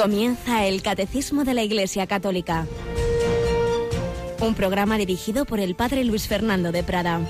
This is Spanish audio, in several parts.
Comienza el Catecismo de la Iglesia Católica. Un programa dirigido por el Padre Luis Fernando de Prada.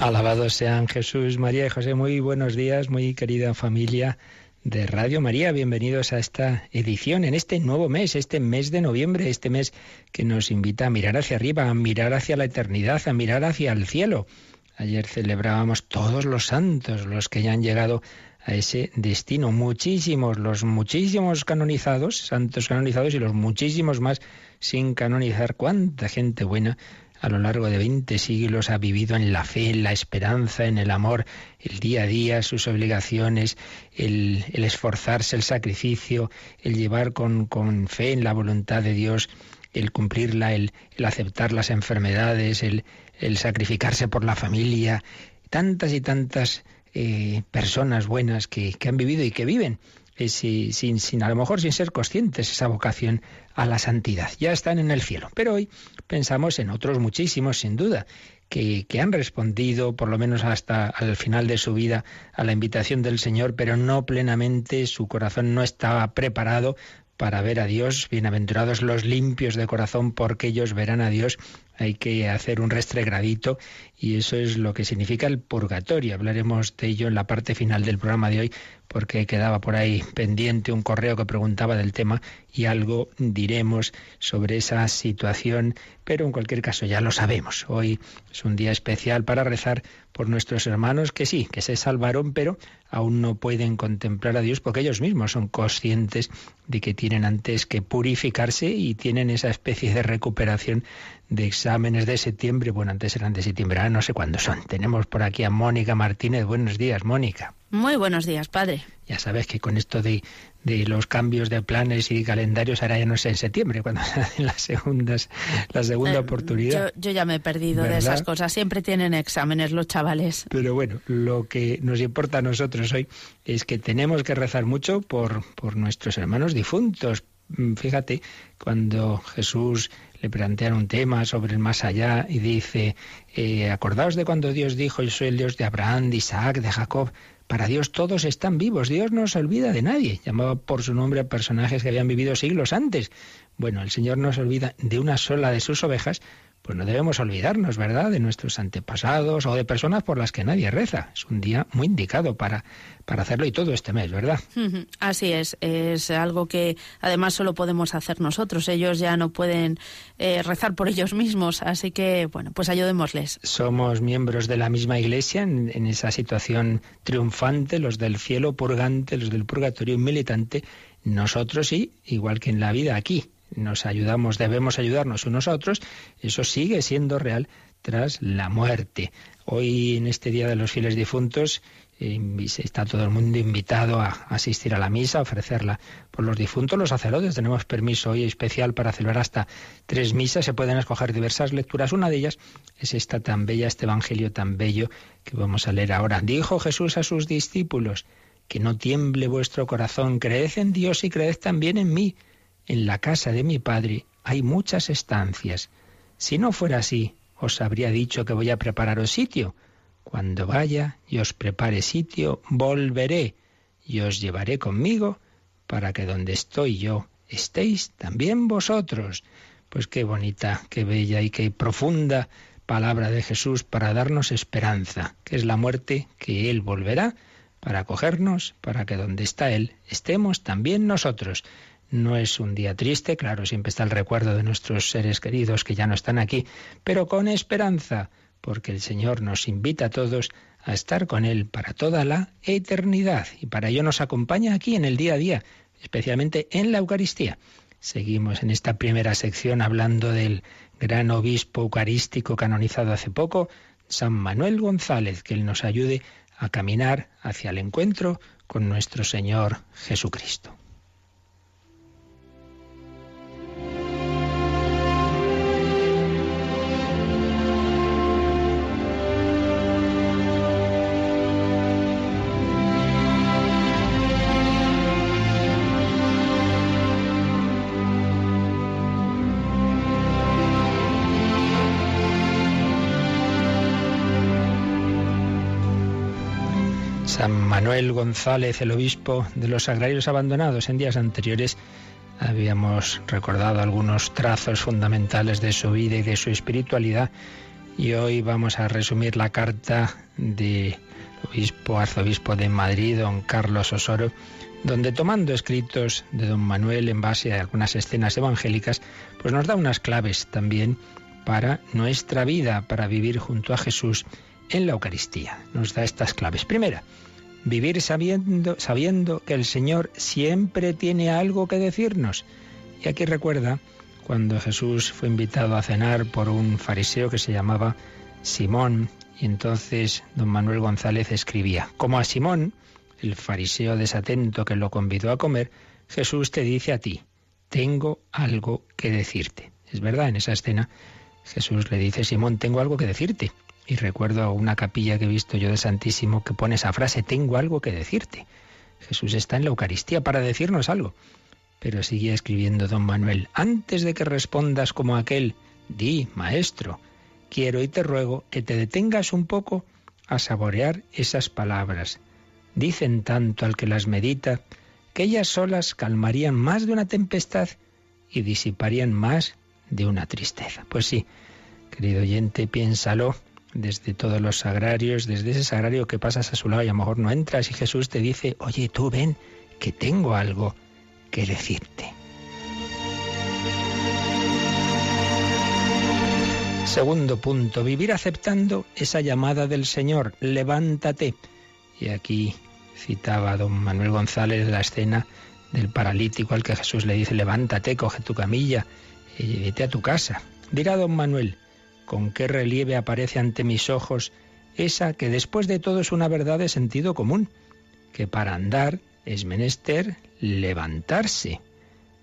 Alabados sean Jesús, María y José. Muy buenos días, muy querida familia de Radio María. Bienvenidos a esta edición en este nuevo mes, este mes de noviembre, este mes que nos invita a mirar hacia arriba, a mirar hacia la eternidad, a mirar hacia el cielo. Ayer celebrábamos todos los santos, los que ya han llegado a ese destino. Muchísimos, los muchísimos canonizados, santos canonizados y los muchísimos más sin canonizar. Cuánta gente buena a lo largo de 20 siglos ha vivido en la fe, en la esperanza, en el amor, el día a día, sus obligaciones, el, esforzarse, el sacrificio, el llevar con, con, fe en la voluntad de Dios, el cumplirla, el, el aceptar las enfermedades, el, el, sacrificarse por la familia, tantas y tantas eh, personas buenas que, que han vivido y que viven sin, sin, a lo mejor sin ser conscientes esa vocación a la santidad. Ya están en el cielo. Pero hoy pensamos en otros muchísimos, sin duda, que, que, han respondido, por lo menos hasta al final de su vida, a la invitación del Señor, pero no plenamente, su corazón no estaba preparado para ver a Dios. Bienaventurados los limpios de corazón, porque ellos verán a Dios. Hay que hacer un restregradito y eso es lo que significa el purgatorio. Hablaremos de ello en la parte final del programa de hoy, porque quedaba por ahí pendiente un correo que preguntaba del tema y algo diremos sobre esa situación, pero en cualquier caso ya lo sabemos. Hoy es un día especial para rezar por nuestros hermanos que sí, que se salvaron, pero aún no pueden contemplar a Dios porque ellos mismos son conscientes de que tienen antes que purificarse y tienen esa especie de recuperación de exámenes de septiembre. Bueno, antes eran de septiembre, ahora no sé cuándo son. Tenemos por aquí a Mónica Martínez. Buenos días, Mónica. Muy buenos días, padre. Ya sabes que con esto de, de los cambios de planes y calendarios, ahora ya no sé en septiembre, cuando se hacen las segundas, la segunda eh, oportunidad. Yo, ya me he perdido de esas cosas. Siempre tienen exámenes los chavales. Pero bueno, lo que nos importa a nosotros hoy es que tenemos que rezar mucho por, por nuestros hermanos difuntos. Mm, fíjate, cuando Jesús le plantean un tema sobre el más allá y dice, eh, acordaos de cuando Dios dijo, yo soy el Dios de Abraham, de Isaac, de Jacob. Para Dios todos están vivos, Dios no se olvida de nadie. Llamaba por su nombre a personajes que habían vivido siglos antes. Bueno, el Señor no se olvida de una sola de sus ovejas, pues no debemos olvidarnos, ¿verdad?, de nuestros antepasados o de personas por las que nadie reza. Es un día muy indicado para, para hacerlo y todo este mes, ¿verdad? Así es, es algo que además solo podemos hacer nosotros. Ellos ya no pueden eh, rezar por ellos mismos, así que, bueno, pues ayudémosles. Somos miembros de la misma iglesia en, en esa situación triunfante, los del cielo purgante, los del purgatorio militante, nosotros sí, igual que en la vida aquí nos ayudamos, debemos ayudarnos unos a otros, eso sigue siendo real tras la muerte. Hoy, en este Día de los Fieles Difuntos, está todo el mundo invitado a asistir a la misa, a ofrecerla por los difuntos. Los sacerdotes tenemos permiso hoy especial para celebrar hasta tres misas. Se pueden escoger diversas lecturas. Una de ellas es esta tan bella, este Evangelio tan bello que vamos a leer ahora. Dijo Jesús a sus discípulos, que no tiemble vuestro corazón, creed en Dios y creed también en mí. En la casa de mi padre hay muchas estancias. Si no fuera así, os habría dicho que voy a prepararos sitio. Cuando vaya y os prepare sitio, volveré y os llevaré conmigo para que donde estoy yo estéis también vosotros. Pues qué bonita, qué bella y qué profunda palabra de Jesús para darnos esperanza, que es la muerte, que Él volverá para acogernos, para que donde está Él estemos también nosotros. No es un día triste, claro, siempre está el recuerdo de nuestros seres queridos que ya no están aquí, pero con esperanza, porque el Señor nos invita a todos a estar con Él para toda la eternidad y para ello nos acompaña aquí en el día a día, especialmente en la Eucaristía. Seguimos en esta primera sección hablando del gran obispo eucarístico canonizado hace poco, San Manuel González, que Él nos ayude a caminar hacia el encuentro con nuestro Señor Jesucristo. San Manuel González, el obispo de los agrarios abandonados. En días anteriores habíamos recordado algunos trazos fundamentales de su vida y de su espiritualidad y hoy vamos a resumir la carta del obispo, arzobispo de Madrid, don Carlos Osoro, donde tomando escritos de don Manuel en base a algunas escenas evangélicas, pues nos da unas claves también para nuestra vida, para vivir junto a Jesús en la Eucaristía. Nos da estas claves. Primera, vivir sabiendo, sabiendo que el Señor siempre tiene algo que decirnos. Y aquí recuerda cuando Jesús fue invitado a cenar por un fariseo que se llamaba Simón, y entonces don Manuel González escribía, como a Simón, el fariseo desatento que lo convidó a comer, Jesús te dice a ti, tengo algo que decirte. Es verdad, en esa escena Jesús le dice, Simón, tengo algo que decirte. Y recuerdo una capilla que he visto yo de Santísimo que pone esa frase, tengo algo que decirte. Jesús está en la Eucaristía para decirnos algo. Pero sigue escribiendo don Manuel, antes de que respondas como aquel, di, maestro, quiero y te ruego que te detengas un poco a saborear esas palabras. Dicen tanto al que las medita que ellas solas calmarían más de una tempestad y disiparían más de una tristeza. Pues sí, querido oyente, piénsalo desde todos los sagrarios, desde ese sagrario que pasas a su lado y a lo mejor no entras y Jesús te dice, oye, tú ven, que tengo algo que decirte. Segundo punto, vivir aceptando esa llamada del Señor, levántate. Y aquí citaba don Manuel González la escena del paralítico al que Jesús le dice, levántate, coge tu camilla y vete a tu casa. Dirá don Manuel, con qué relieve aparece ante mis ojos esa que después de todo es una verdad de sentido común, que para andar es menester levantarse.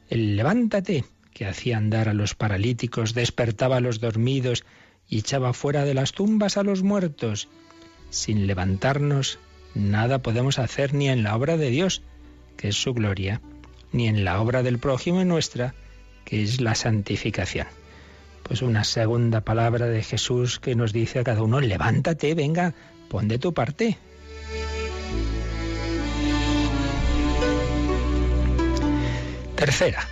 El levántate, que hacía andar a los paralíticos, despertaba a los dormidos y echaba fuera de las tumbas a los muertos. Sin levantarnos, nada podemos hacer ni en la obra de Dios, que es su gloria, ni en la obra del prójimo y nuestra, que es la santificación pues una segunda palabra de Jesús que nos dice a cada uno, levántate, venga, pon de tu parte. Tercera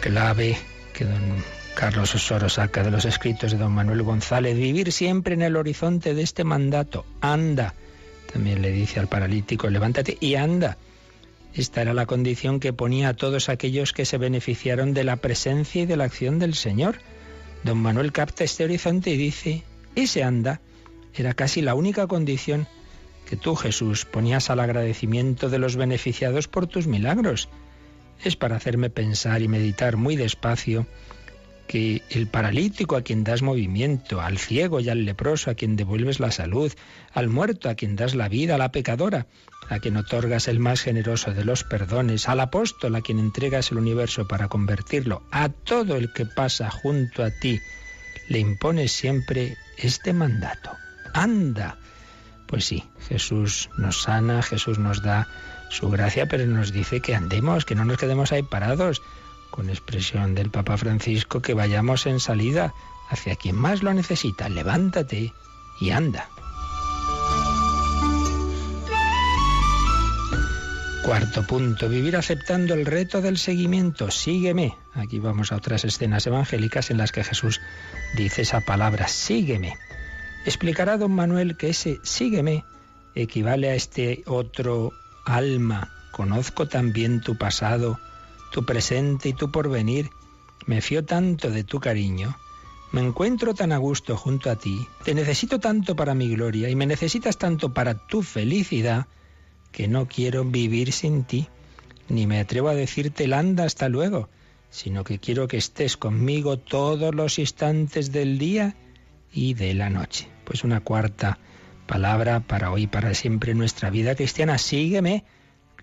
clave que don Carlos Osoro saca de los escritos de don Manuel González, vivir siempre en el horizonte de este mandato. Anda. También le dice al paralítico, levántate y anda. Esta era la condición que ponía a todos aquellos que se beneficiaron de la presencia y de la acción del Señor. Don Manuel capta este horizonte y dice, ese anda era casi la única condición que tú, Jesús, ponías al agradecimiento de los beneficiados por tus milagros. Es para hacerme pensar y meditar muy despacio que el paralítico a quien das movimiento, al ciego y al leproso a quien devuelves la salud, al muerto a quien das la vida, a la pecadora a quien otorgas el más generoso de los perdones, al apóstol a quien entregas el universo para convertirlo, a todo el que pasa junto a ti, le impones siempre este mandato. Anda. Pues sí, Jesús nos sana, Jesús nos da su gracia, pero nos dice que andemos, que no nos quedemos ahí parados, con expresión del Papa Francisco, que vayamos en salida hacia quien más lo necesita. Levántate y anda. Cuarto punto, vivir aceptando el reto del seguimiento. Sígueme. Aquí vamos a otras escenas evangélicas en las que Jesús dice esa palabra, sígueme. Explicará don Manuel que ese sígueme equivale a este otro alma. Conozco también tu pasado, tu presente y tu porvenir. Me fío tanto de tu cariño. Me encuentro tan a gusto junto a ti. Te necesito tanto para mi gloria y me necesitas tanto para tu felicidad que no quiero vivir sin ti. Ni me atrevo a decirte el anda hasta luego, sino que quiero que estés conmigo todos los instantes del día y de la noche. Pues una cuarta palabra para hoy, para siempre en nuestra vida cristiana. Sígueme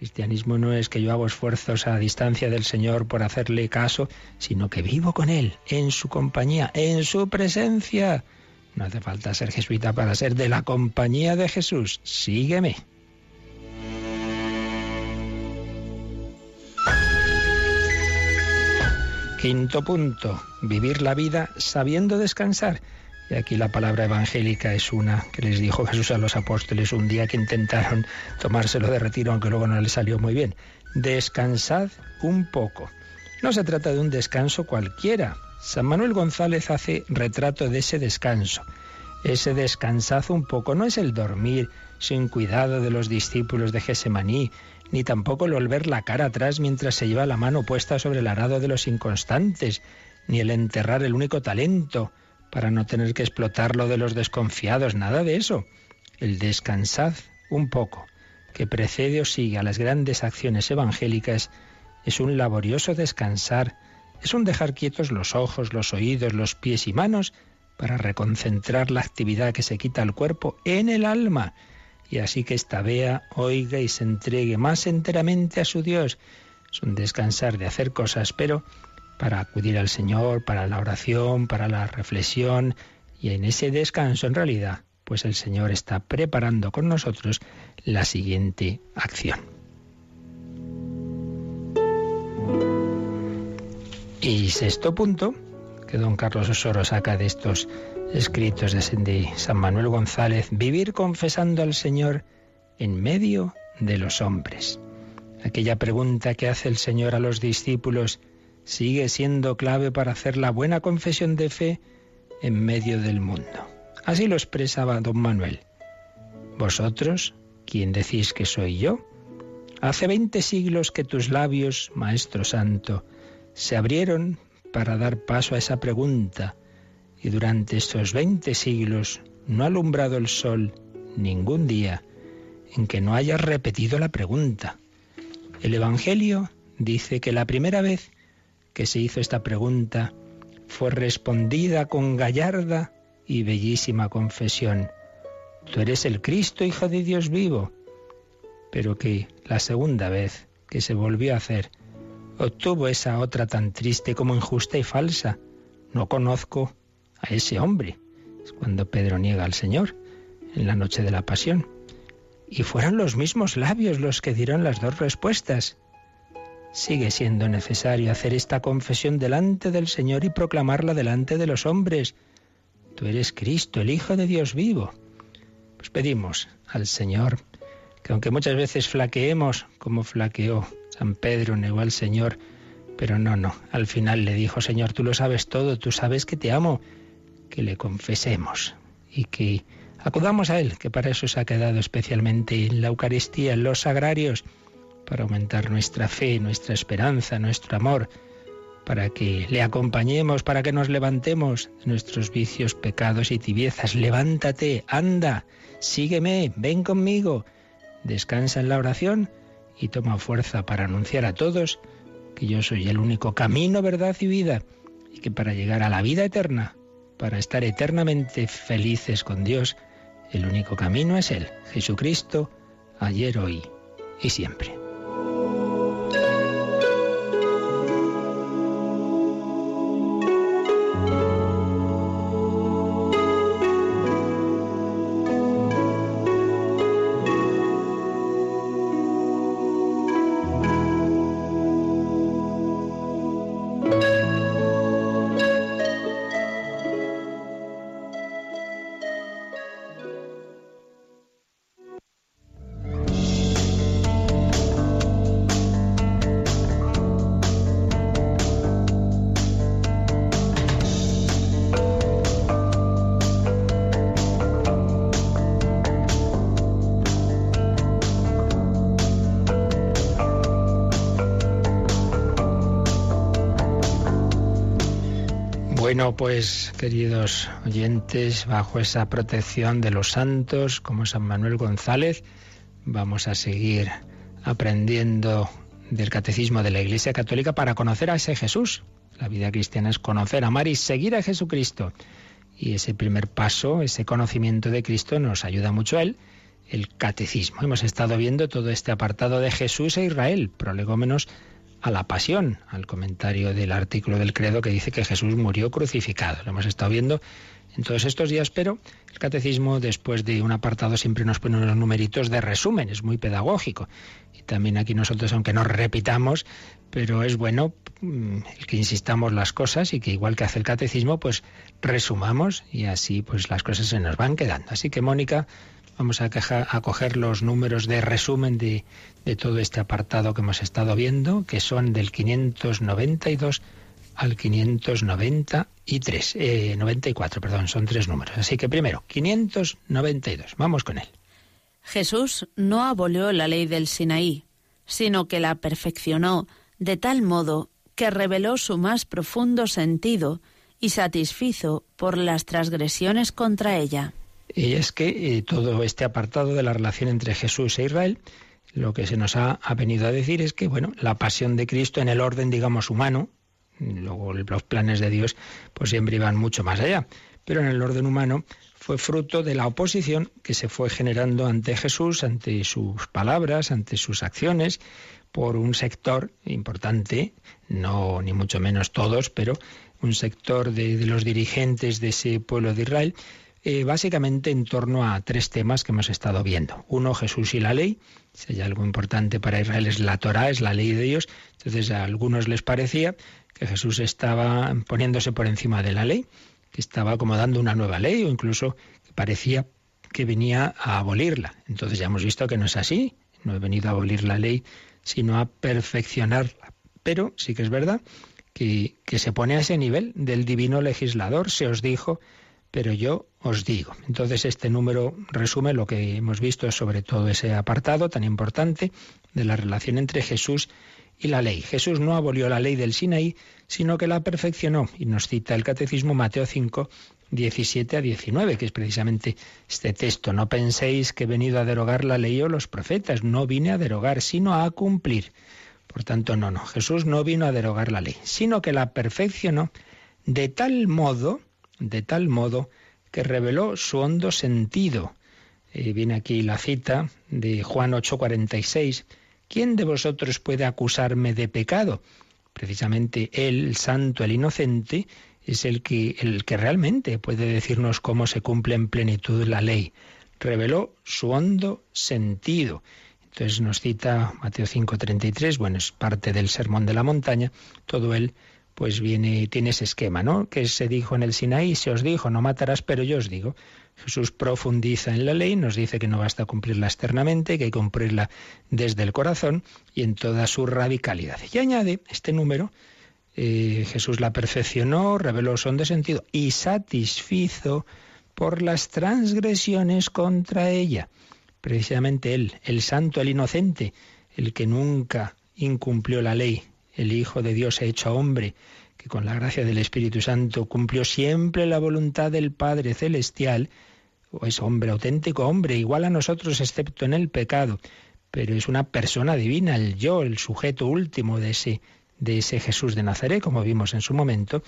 Cristianismo no es que yo hago esfuerzos a distancia del Señor por hacerle caso, sino que vivo con Él, en su compañía, en su presencia. No hace falta ser jesuita para ser de la compañía de Jesús. Sígueme. Quinto punto, vivir la vida sabiendo descansar. Y aquí la palabra evangélica es una que les dijo Jesús a los apóstoles un día que intentaron tomárselo de retiro, aunque luego no les salió muy bien. Descansad un poco. No se trata de un descanso cualquiera. San Manuel González hace retrato de ese descanso. Ese descansad un poco no es el dormir sin cuidado de los discípulos de Gesemaní, ni tampoco el volver la cara atrás mientras se lleva la mano puesta sobre el arado de los inconstantes, ni el enterrar el único talento, para no tener que explotarlo de los desconfiados, nada de eso. El descansad un poco, que precede o sigue a las grandes acciones evangélicas, es un laborioso descansar, es un dejar quietos los ojos, los oídos, los pies y manos para reconcentrar la actividad que se quita al cuerpo en el alma, y así que esta vea, oiga y se entregue más enteramente a su Dios. Es un descansar de hacer cosas, pero para acudir al Señor, para la oración, para la reflexión, y en ese descanso en realidad, pues el Señor está preparando con nosotros la siguiente acción. Y sexto punto, que don Carlos Osoro saca de estos escritos de San Manuel González, vivir confesando al Señor en medio de los hombres. Aquella pregunta que hace el Señor a los discípulos, sigue siendo clave para hacer la buena confesión de fe en medio del mundo. Así lo expresaba don Manuel. Vosotros, ¿quién decís que soy yo? Hace veinte siglos que tus labios, Maestro Santo, se abrieron para dar paso a esa pregunta, y durante estos veinte siglos no ha alumbrado el sol ningún día en que no hayas repetido la pregunta. El Evangelio dice que la primera vez que se hizo esta pregunta fue respondida con gallarda y bellísima confesión. Tú eres el Cristo, Hijo de Dios vivo. Pero que la segunda vez que se volvió a hacer, obtuvo esa otra tan triste como injusta y falsa. No conozco a ese hombre. Es cuando Pedro niega al Señor en la noche de la pasión. Y fueron los mismos labios los que dieron las dos respuestas sigue siendo necesario hacer esta confesión delante del Señor y proclamarla delante de los hombres. Tú eres Cristo, el Hijo de Dios vivo. Pues pedimos al Señor que aunque muchas veces flaqueemos, como flaqueó San Pedro, negó al Señor, pero no, no, al final le dijo, Señor, tú lo sabes todo, tú sabes que te amo, que le confesemos y que acudamos a Él, que para eso se ha quedado especialmente en la Eucaristía, en los sagrarios, para aumentar nuestra fe, nuestra esperanza, nuestro amor, para que le acompañemos, para que nos levantemos de nuestros vicios, pecados y tibiezas. Levántate, anda, sígueme, ven conmigo, descansa en la oración y toma fuerza para anunciar a todos que yo soy el único camino, verdad y vida, y que para llegar a la vida eterna, para estar eternamente felices con Dios, el único camino es Él, Jesucristo, ayer, hoy y siempre. Bueno, pues queridos oyentes, bajo esa protección de los santos como San Manuel González, vamos a seguir aprendiendo del catecismo de la Iglesia Católica para conocer a ese Jesús. La vida cristiana es conocer, amar y seguir a Jesucristo. Y ese primer paso, ese conocimiento de Cristo, nos ayuda mucho a él, el catecismo. Hemos estado viendo todo este apartado de Jesús e Israel, prolegómenos a la pasión, al comentario del artículo del credo que dice que Jesús murió crucificado. Lo hemos estado viendo en todos estos días, pero el catecismo después de un apartado siempre nos pone unos numeritos de resumen, es muy pedagógico. Y también aquí nosotros, aunque nos repitamos, pero es bueno mm, el que insistamos las cosas y que igual que hace el catecismo, pues resumamos y así pues las cosas se nos van quedando. Así que Mónica, vamos a, coger los números de resumen de, de todo este apartado que hemos estado viendo, que son del 592 al 593, eh, 94, perdón, son tres números. Así que primero, 592, vamos con él. Jesús no abolió la ley del Sinaí, sino que la perfeccionó de tal modo que reveló su más profundo sentido y satisfizo por las transgresiones contra ella. Y es que eh, todo este apartado de la relación entre Jesús e Israel, lo que se nos ha, venido a decir es que, bueno, la pasión de Cristo en el orden, digamos, humano, Luego los planes de Dios pues siempre iban mucho más allá. Pero en el orden humano fue fruto de la oposición que se fue generando ante Jesús, ante sus palabras, ante sus acciones, por un sector importante, no ni mucho menos todos, pero un sector de los dirigentes de ese pueblo de Israel, eh, básicamente en torno a tres temas que hemos estado viendo. Uno, Jesús y la ley. Si hay algo importante para Israel es la Torah, es la ley de Dios. Entonces a algunos les parecía que Jesús estaba poniéndose por encima de la ley, que estaba como dando una nueva ley o incluso que parecía que venía a abolirla. Entonces ya hemos visto que no es así, no he venido a abolir la ley, sino a perfeccionarla. Pero sí que es verdad que, que se pone a ese nivel del divino legislador, se os dijo, pero yo os digo. Entonces este número resume lo que hemos visto sobre todo ese apartado tan importante de la relación entre Jesús y la ley. Jesús no abolió la ley del Sinaí, sino que la perfeccionó. Y nos cita el Catecismo Mateo 5, 17 a 19, que es precisamente este texto. No penséis que he venido a derogar la ley o los profetas. No vine a derogar, sino a cumplir. Por tanto, no, no. Jesús no vino a derogar la ley, sino que la perfeccionó de tal modo, de tal modo, que reveló su hondo sentido. Eh, viene aquí la cita de Juan 8:46 ¿quién de vosotros puede acusarme de pecado? Precisamente él, el santo, el inocente, es el que, el que realmente puede decirnos cómo se cumple en plenitud la ley. Reveló su hondo sentido. Entonces nos cita Mateo 5:33, bueno, es parte del Sermón de la Montaña, todo él pues viene, tiene ese esquema, ¿no? Que se dijo en el Sinaí, se os dijo, no matarás, pero yo os digo. Jesús profundiza en la ley, nos dice que no basta cumplirla externamente, que hay que cumplirla desde el corazón y en toda su radicalidad. Y añade este número, eh, Jesús la perfeccionó, reveló son de sentido y satisfizo por las transgresiones contra ella. Precisamente él, el santo, el inocente, el que nunca incumplió la ley, el Hijo de Dios hecho hombre, que con la gracia del Espíritu Santo cumplió siempre la voluntad del Padre Celestial, o es hombre auténtico, hombre, igual a nosotros excepto en el pecado, pero es una persona divina, el yo, el sujeto último de ese, de ese Jesús de Nazaret, como vimos en su momento,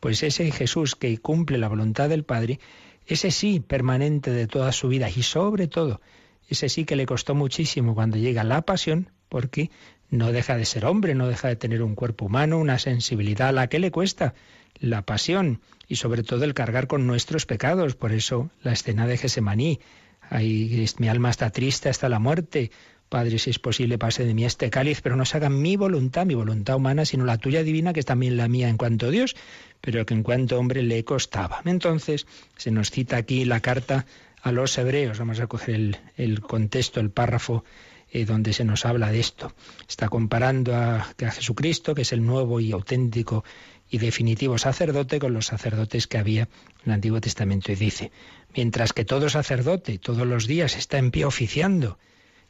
pues ese Jesús que cumple la voluntad del Padre, ese sí permanente de toda su vida y sobre todo, ese sí que le costó muchísimo cuando llega la pasión, porque no deja de ser hombre, no deja de tener un cuerpo humano, una sensibilidad a la que le cuesta la pasión y sobre todo el cargar con nuestros pecados. Por eso la escena de Gesemaní. Ahí mi alma está triste hasta la muerte. Padre, si es posible, pase de mí este cáliz, pero no se haga mi voluntad, mi voluntad humana, sino la tuya divina, que es también la mía en cuanto a Dios, pero que en cuanto hombre le costaba. Entonces, se nos cita aquí la carta a los hebreos. Vamos a coger el, el contexto, el párrafo eh, donde se nos habla de esto. Está comparando a, a Jesucristo, que es el nuevo y auténtico y definitivo sacerdote, con los sacerdotes que había en el Antiguo Testamento. Y dice, mientras que todo sacerdote todos los días está en pie oficiando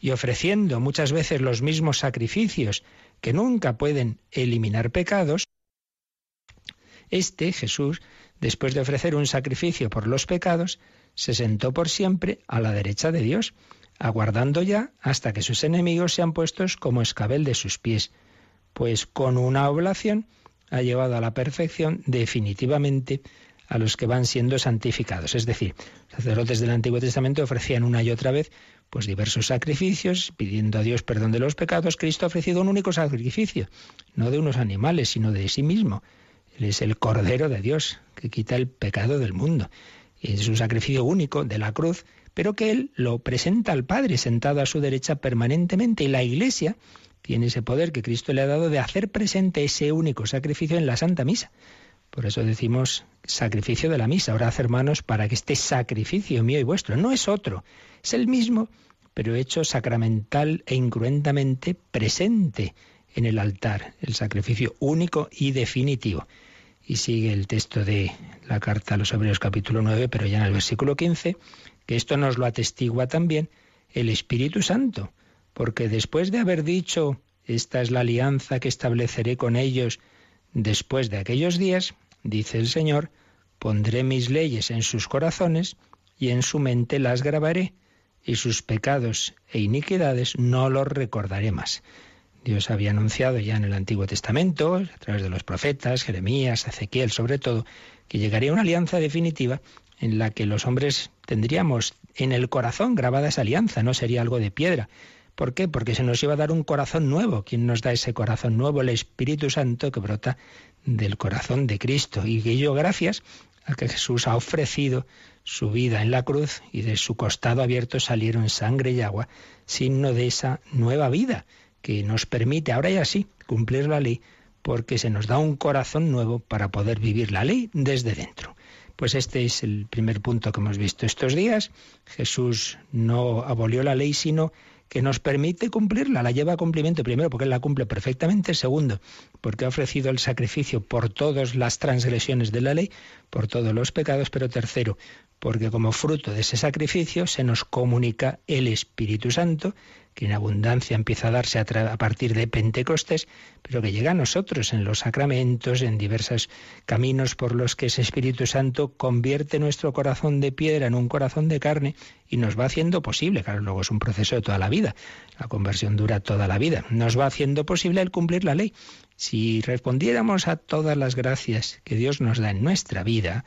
y ofreciendo muchas veces los mismos sacrificios que nunca pueden eliminar pecados, este Jesús, después de ofrecer un sacrificio por los pecados, se sentó por siempre a la derecha de Dios aguardando ya hasta que sus enemigos sean puestos como escabel de sus pies, pues con una oblación ha llevado a la perfección definitivamente a los que van siendo santificados. Es decir, sacerdotes del Antiguo Testamento ofrecían una y otra vez pues diversos sacrificios, pidiendo a Dios perdón de los pecados, Cristo ha ofrecido un único sacrificio, no de unos animales, sino de sí mismo. Él es el Cordero de Dios, que quita el pecado del mundo. Y es un sacrificio único de la cruz, pero que Él lo presenta al Padre sentado a su derecha permanentemente. Y la Iglesia tiene ese poder que Cristo le ha dado de hacer presente ese único sacrificio en la Santa Misa. Por eso decimos sacrificio de la misa. Orad, hermanos, para que este sacrificio mío y vuestro no es otro, es el mismo, pero hecho sacramental e incruentamente presente en el altar, el sacrificio único y definitivo. Y sigue el texto de la carta a los Hebreos capítulo 9, pero ya en el versículo 15, que esto nos lo atestigua también el Espíritu Santo, porque después de haber dicho, esta es la alianza que estableceré con ellos después de aquellos días, dice el Señor, pondré mis leyes en sus corazones y en su mente las grabaré, y sus pecados e iniquidades no los recordaré más. Dios había anunciado ya en el Antiguo Testamento, a través de los profetas, Jeremías, Ezequiel sobre todo, que llegaría una alianza definitiva en la que los hombres tendríamos en el corazón grabada esa alianza, no sería algo de piedra. ¿Por qué? Porque se nos iba a dar un corazón nuevo. ¿Quién nos da ese corazón nuevo? El Espíritu Santo que brota del corazón de Cristo. Y ello gracias a que Jesús ha ofrecido su vida en la cruz y de su costado abierto salieron sangre y agua, signo de esa nueva vida que nos permite ahora y así cumplir la ley porque se nos da un corazón nuevo para poder vivir la ley desde dentro. Pues este es el primer punto que hemos visto estos días. Jesús no abolió la ley, sino que nos permite cumplirla, la lleva a cumplimiento primero porque Él la cumple perfectamente, segundo porque ha ofrecido el sacrificio por todas las transgresiones de la ley, por todos los pecados, pero tercero porque como fruto de ese sacrificio se nos comunica el Espíritu Santo, que en abundancia empieza a darse a, partir de Pentecostés, pero que llega a nosotros en los sacramentos, en diversos caminos por los que ese Espíritu Santo convierte nuestro corazón de piedra en un corazón de carne y nos va haciendo posible, claro, luego es un proceso de toda la vida, la conversión dura toda la vida, nos va haciendo posible el cumplir la ley. Si respondiéramos a todas las gracias que Dios nos da en nuestra vida,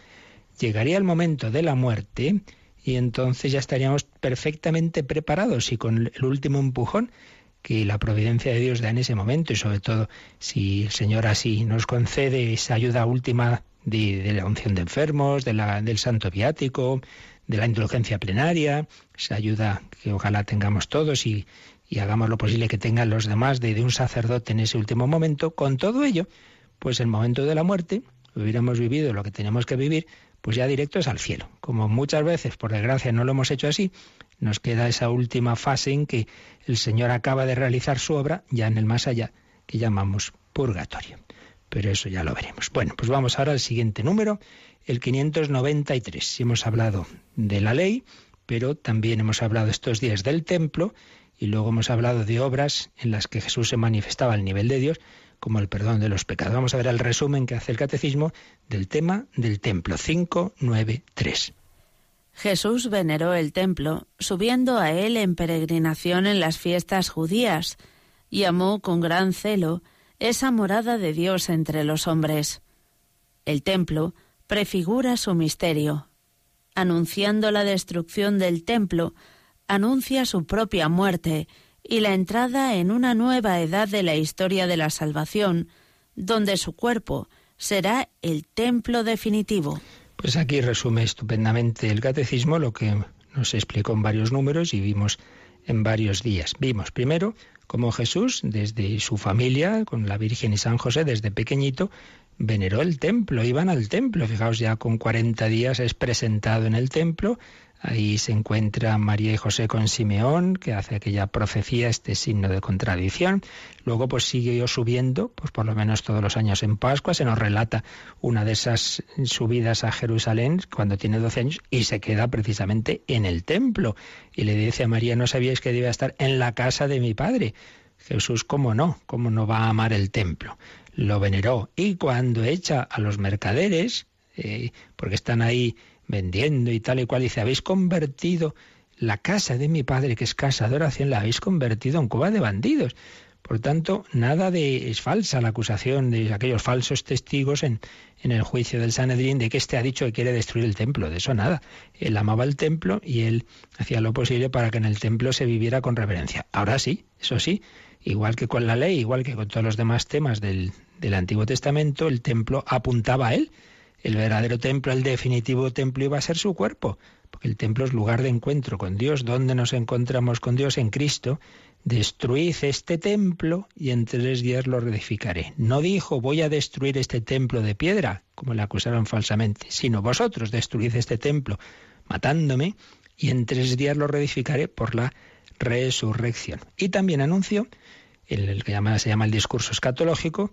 llegaría el momento de la muerte, y entonces ya estaríamos perfectamente preparados y con el último empujón que la providencia de Dios da en ese momento y sobre todo si el Señor así nos concede esa ayuda última de, la unción de enfermos, de la, del santo viático, de la indulgencia plenaria, esa ayuda que ojalá tengamos todos y, hagamos lo posible que tengan los demás de, de un sacerdote en ese último momento, con todo ello, pues el momento de la muerte, hubiéramos vivido lo que tenemos que vivir, pues ya directo es al cielo. Como muchas veces, por desgracia, no lo hemos hecho así, nos queda esa última fase en que el Señor acaba de realizar su obra ya en el más allá, que llamamos purgatorio. Pero eso ya lo veremos. Bueno, pues vamos ahora al siguiente número, el 593. Hemos hablado de la ley, pero también hemos hablado estos días del templo y luego hemos hablado de obras en las que Jesús se manifestaba al nivel de Dios como el perdón de los pecados. Vamos a ver el resumen que hace el catecismo del tema del templo 593. Jesús veneró el templo, subiendo a él en peregrinación en las fiestas judías, y amó con gran celo esa morada de Dios entre los hombres. El templo prefigura su misterio. Anunciando la destrucción del templo, anuncia su propia muerte y la entrada en una nueva edad de la historia de la salvación, donde su cuerpo será el templo definitivo. Pues aquí resume estupendamente el catecismo lo que nos explicó en varios números y vimos en varios días. Vimos primero cómo Jesús, desde su familia, con la Virgen y San José, desde pequeñito, veneró el templo, iban al templo. Fijaos, ya con 40 días es presentado en el templo, Ahí se encuentra María y José con Simeón, que hace aquella profecía, este signo de contradicción. Luego pues sigue subiendo, pues por lo menos todos los años en Pascua, se nos relata una de esas subidas a Jerusalén cuando tiene 12 años y se queda precisamente en el templo. Y le dice a María, no sabíais que debía estar en la casa de mi padre. Jesús, ¿cómo no? ¿Cómo no va a amar el templo? Lo veneró. Y cuando echa a los mercaderes, eh, porque están ahí vendiendo y tal y cual. Dice, habéis convertido la casa de mi padre, que es casa de oración, la habéis convertido en cueva de bandidos. Por tanto, nada de es falsa la acusación de aquellos falsos testigos en, en el juicio del Sanedrín de que éste ha dicho que quiere destruir el templo. De eso nada. Él amaba el templo y él hacía lo posible para que en el templo se viviera con reverencia. Ahora sí, eso sí, igual que con la ley, igual que con todos los demás temas del, del Antiguo Testamento, el templo apuntaba a él. El verdadero templo, el definitivo templo iba a ser su cuerpo, porque el templo es lugar de encuentro con Dios. ¿Dónde nos encontramos con Dios? En Cristo. Destruid este templo y en tres días lo reedificaré. No dijo voy a destruir este templo de piedra, como le acusaron falsamente, sino vosotros destruid este templo matándome y en tres días lo reedificaré por la resurrección. Y también anunció, el, el que se llama el discurso escatológico,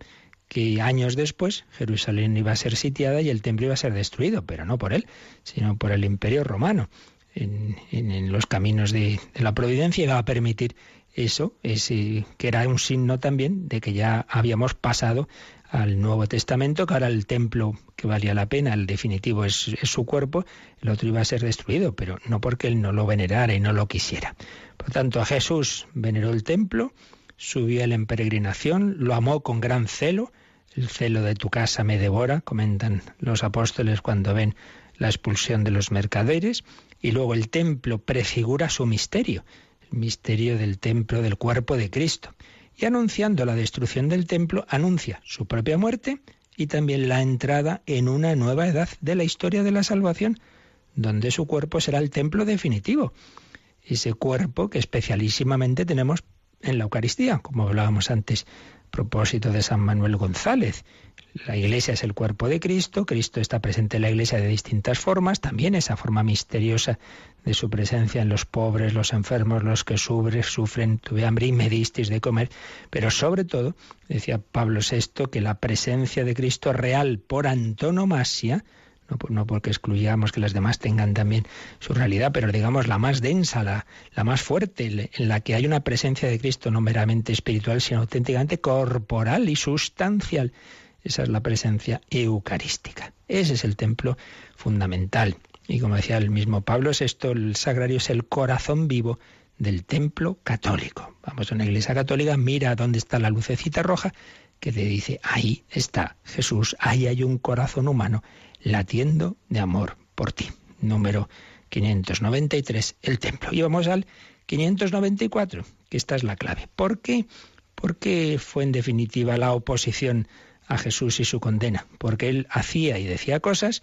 que años después Jerusalén iba a ser sitiada y el templo iba a ser destruido, pero no por él, sino por el imperio romano. En, los caminos de, la providencia iba a permitir eso, ese, que era un signo también de que ya habíamos pasado al Nuevo Testamento, que ahora el templo que valía la pena, el definitivo es, es, su cuerpo, el otro iba a ser destruido, pero no porque él no lo venerara y no lo quisiera. Por tanto, a Jesús veneró el templo, subió él en peregrinación, lo amó con gran celo, el celo de tu casa me devora, comentan los apóstoles cuando ven la expulsión de los mercaderes, y luego el templo prefigura su misterio, el misterio del templo del cuerpo de Cristo. Y anunciando la destrucción del templo, anuncia su propia muerte y también la entrada en una nueva edad de la historia de la salvación, donde su cuerpo será el templo definitivo. Ese cuerpo que especialísimamente tenemos en la Eucaristía, como hablábamos antes propósito de San Manuel González. La Iglesia es el cuerpo de Cristo, Cristo está presente en la Iglesia de distintas formas, también esa forma misteriosa de su presencia en los pobres, los enfermos, los que sufren, sufren, tuve hambre y me disteis de comer, pero sobre todo, decía Pablo VI, que la presencia de Cristo real por antonomasia, no, porque excluyamos que las demás tengan también su realidad, pero digamos la más densa, la, la más fuerte, en la que hay una presencia de Cristo no meramente espiritual, sino auténticamente corporal y sustancial. Esa es la presencia eucarística. Ese es el templo fundamental. Y como decía el mismo Pablo VI, el sagrario es el corazón vivo del templo católico. Vamos a una iglesia católica, mira dónde está la lucecita roja que te dice, ahí está Jesús, ahí hay un corazón humano latiendo de amor por ti. Número 593, el templo. Y vamos al 594, que esta es la clave. ¿Por qué? Porque fue en definitiva la oposición a Jesús y su condena, porque él hacía y decía cosas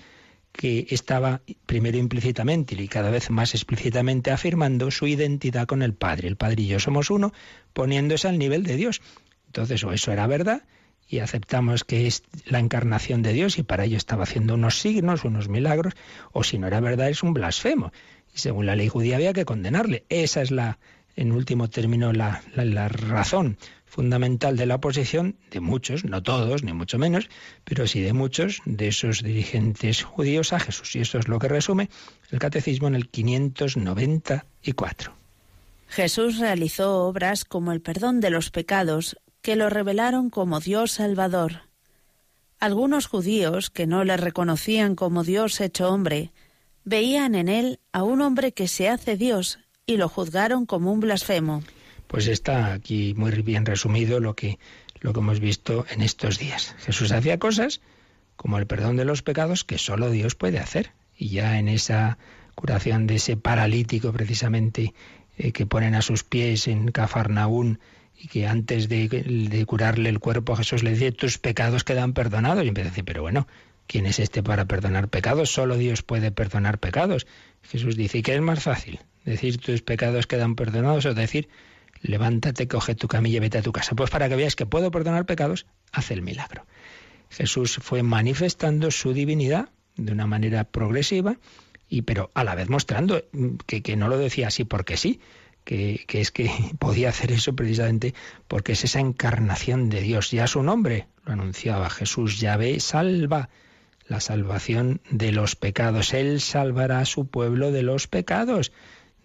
que estaba primero implícitamente y cada vez más explícitamente afirmando su identidad con el Padre. El Padre y yo somos uno, poniéndose al nivel de Dios. Entonces, o eso era verdad, y aceptamos que es la encarnación de Dios y para ello estaba haciendo unos signos, unos milagros, o si no era verdad es un blasfemo. Y según la ley judía había que condenarle. Esa es la, en último término, la, la, razón fundamental de la oposición de muchos, no todos, ni mucho menos, pero sí de muchos de esos dirigentes judíos a Jesús. Y eso es lo que resume el catecismo en el 594. Jesús realizó obras como el perdón de los pecados, que lo revelaron como Dios Salvador. Algunos judíos, que no le reconocían como Dios hecho hombre, veían en él a un hombre que se hace Dios y lo juzgaron como un blasfemo. Pues está aquí muy bien resumido lo que, lo que hemos visto en estos días. Jesús hacía cosas como el perdón de los pecados que solo Dios puede hacer. Y ya en esa curación de ese paralítico precisamente eh, que ponen a sus pies en Cafarnaún, y que antes de, curarle el cuerpo Jesús le dice, tus pecados quedan perdonados. Y empieza a decir, pero bueno, ¿quién es este para perdonar pecados? Solo Dios puede perdonar pecados. Jesús dice, ¿y qué es más fácil? ¿Decir tus pecados quedan perdonados o decir, levántate, coge tu camilla y vete a tu casa? Pues para que veas que puedo perdonar pecados, hace el milagro. Jesús fue manifestando su divinidad de una manera progresiva, y pero a la vez mostrando que, que no lo decía así porque sí, que, es que podía hacer eso precisamente porque es esa encarnación de Dios. Ya su nombre lo anunciaba Jesús, Yahvé salva la salvación de los pecados. Él salvará a su pueblo de los pecados,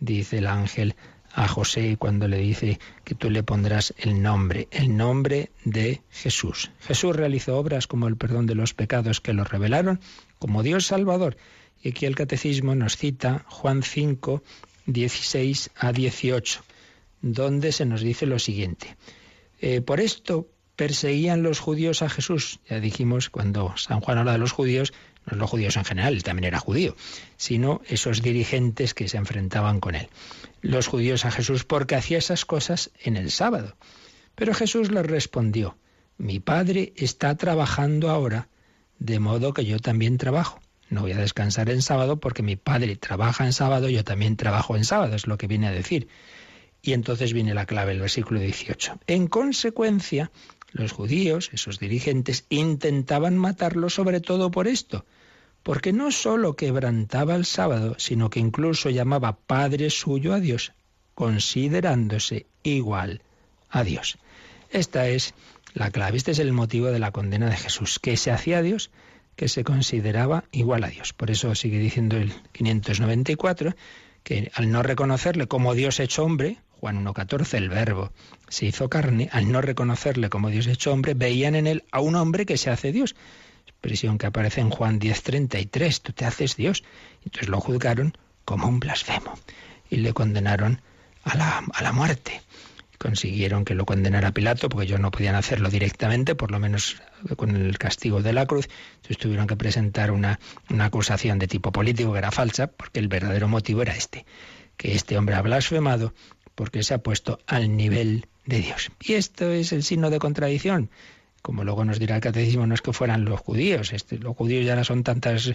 dice el ángel a José cuando le dice que tú le pondrás el nombre, el nombre de Jesús. Jesús realizó obras como el perdón de los pecados que lo revelaron como Dios Salvador. Y aquí el catecismo nos cita Juan 5, 16 a 18, donde se nos dice lo siguiente. Eh, por esto perseguían los judíos a Jesús. Ya dijimos, cuando San Juan habla de los judíos, no los judíos en general, él también era judío, sino esos dirigentes que se enfrentaban con él. Los judíos a Jesús porque hacía esas cosas en el sábado. Pero Jesús les respondió, mi Padre está trabajando ahora, de modo que yo también trabajo. No voy a descansar en sábado porque mi Padre trabaja en sábado, yo también trabajo en sábado, es lo que viene a decir. Y entonces viene la clave, el versículo 18. En consecuencia, los judíos, esos dirigentes, intentaban matarlo sobre todo por esto, porque no sólo quebrantaba el sábado, sino que incluso llamaba Padre suyo a Dios, considerándose igual a Dios. Esta es la clave, este es el motivo de la condena de Jesús, que se hacía a Dios, que se consideraba igual a Dios. Por eso sigue diciendo el 594 que al no reconocerle como Dios hecho hombre, Juan 1.14, el verbo se hizo carne, al no reconocerle como Dios hecho hombre, veían en él a un hombre que se hace Dios. Expresión que aparece en Juan 10.33, tú te haces Dios. Entonces lo juzgaron como un blasfemo y le condenaron a la, a la muerte. Consiguieron que lo condenara Pilato, porque ellos no podían hacerlo directamente, por lo menos con el castigo de la cruz. Entonces tuvieron que presentar una, una acusación de tipo político que era falsa, porque el verdadero motivo era este, que este hombre ha blasfemado porque se ha puesto al nivel de Dios. Y esto es el signo de contradicción. Como luego nos dirá el catecismo, no es que fueran los judíos, los judíos ya son tantas,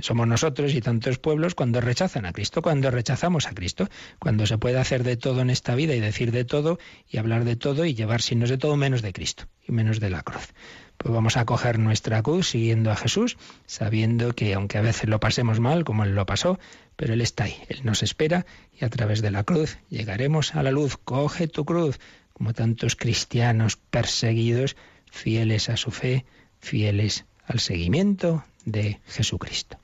somos nosotros y tantos pueblos cuando rechazan a Cristo, cuando rechazamos a Cristo, cuando se puede hacer de todo en esta vida y decir de todo y hablar de todo y llevar signos de todo menos de Cristo y menos de la cruz. Pues vamos a coger nuestra cruz siguiendo a Jesús, sabiendo que aunque a veces lo pasemos mal, como Él lo pasó, pero Él está ahí, Él nos espera y a través de la cruz llegaremos a la luz. Coge tu cruz, como tantos cristianos perseguidos, fieles a su fe, fieles al seguimiento de Jesucristo.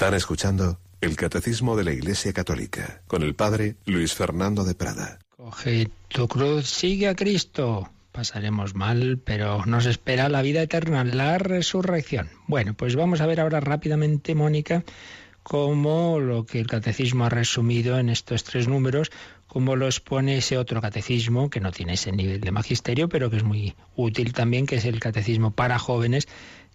Están escuchando el Catecismo de la Iglesia Católica con el Padre Luis Fernando de Prada. Coge tu cruz, sigue a Cristo. Pasaremos mal, pero nos espera la vida eterna, la resurrección. Bueno, pues vamos a ver ahora rápidamente, Mónica, cómo lo que el catecismo ha resumido en estos tres números, cómo lo expone ese otro catecismo, que no tiene ese nivel de magisterio, pero que es muy útil también, que es el catecismo para jóvenes,